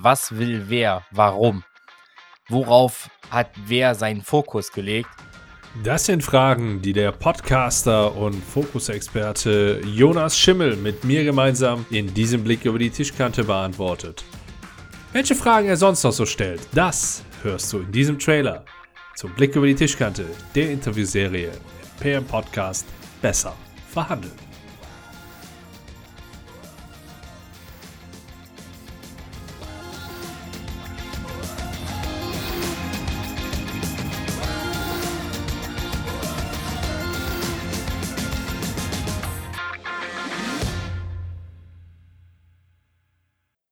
Was will wer? Warum? Worauf hat wer seinen Fokus gelegt? Das sind Fragen, die der Podcaster und Fokusexperte Jonas Schimmel mit mir gemeinsam in diesem Blick über die Tischkante beantwortet. Welche Fragen er sonst noch so stellt, das hörst du in diesem Trailer zum Blick über die Tischkante, der Interviewserie PM Podcast Besser verhandeln.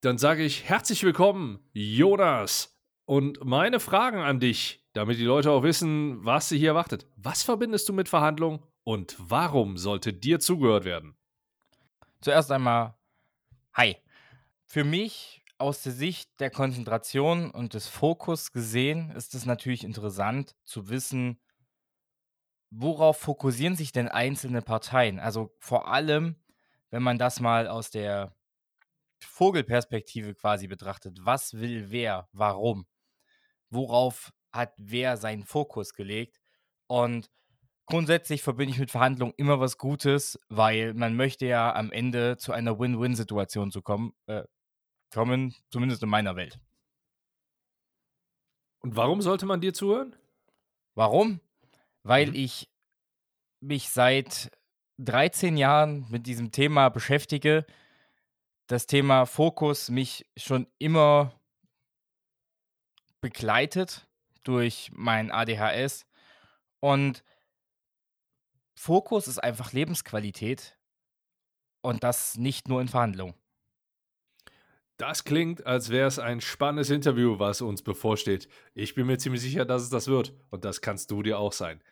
Dann sage ich herzlich willkommen, Jonas. Und meine Fragen an dich, damit die Leute auch wissen, was sie hier erwartet. Was verbindest du mit Verhandlungen und warum sollte dir zugehört werden? Zuerst einmal, hi. Für mich aus der Sicht der Konzentration und des Fokus gesehen ist es natürlich interessant zu wissen, worauf fokussieren sich denn einzelne Parteien? Also vor allem, wenn man das mal aus der Vogelperspektive quasi betrachtet. Was will wer? Warum? Worauf hat wer seinen Fokus gelegt? Und grundsätzlich verbinde ich mit Verhandlungen immer was Gutes, weil man möchte ja am Ende zu einer Win-Win-Situation zu kommen, äh, kommen, zumindest in meiner Welt. Und warum sollte man dir zuhören? Warum? Weil mhm. ich mich seit 13 Jahren mit diesem Thema beschäftige das Thema Fokus mich schon immer begleitet durch mein ADHS. Und Fokus ist einfach Lebensqualität und das nicht nur in Verhandlungen. Das klingt, als wäre es ein spannendes Interview, was uns bevorsteht. Ich bin mir ziemlich sicher, dass es das wird. Und das kannst du dir auch sein.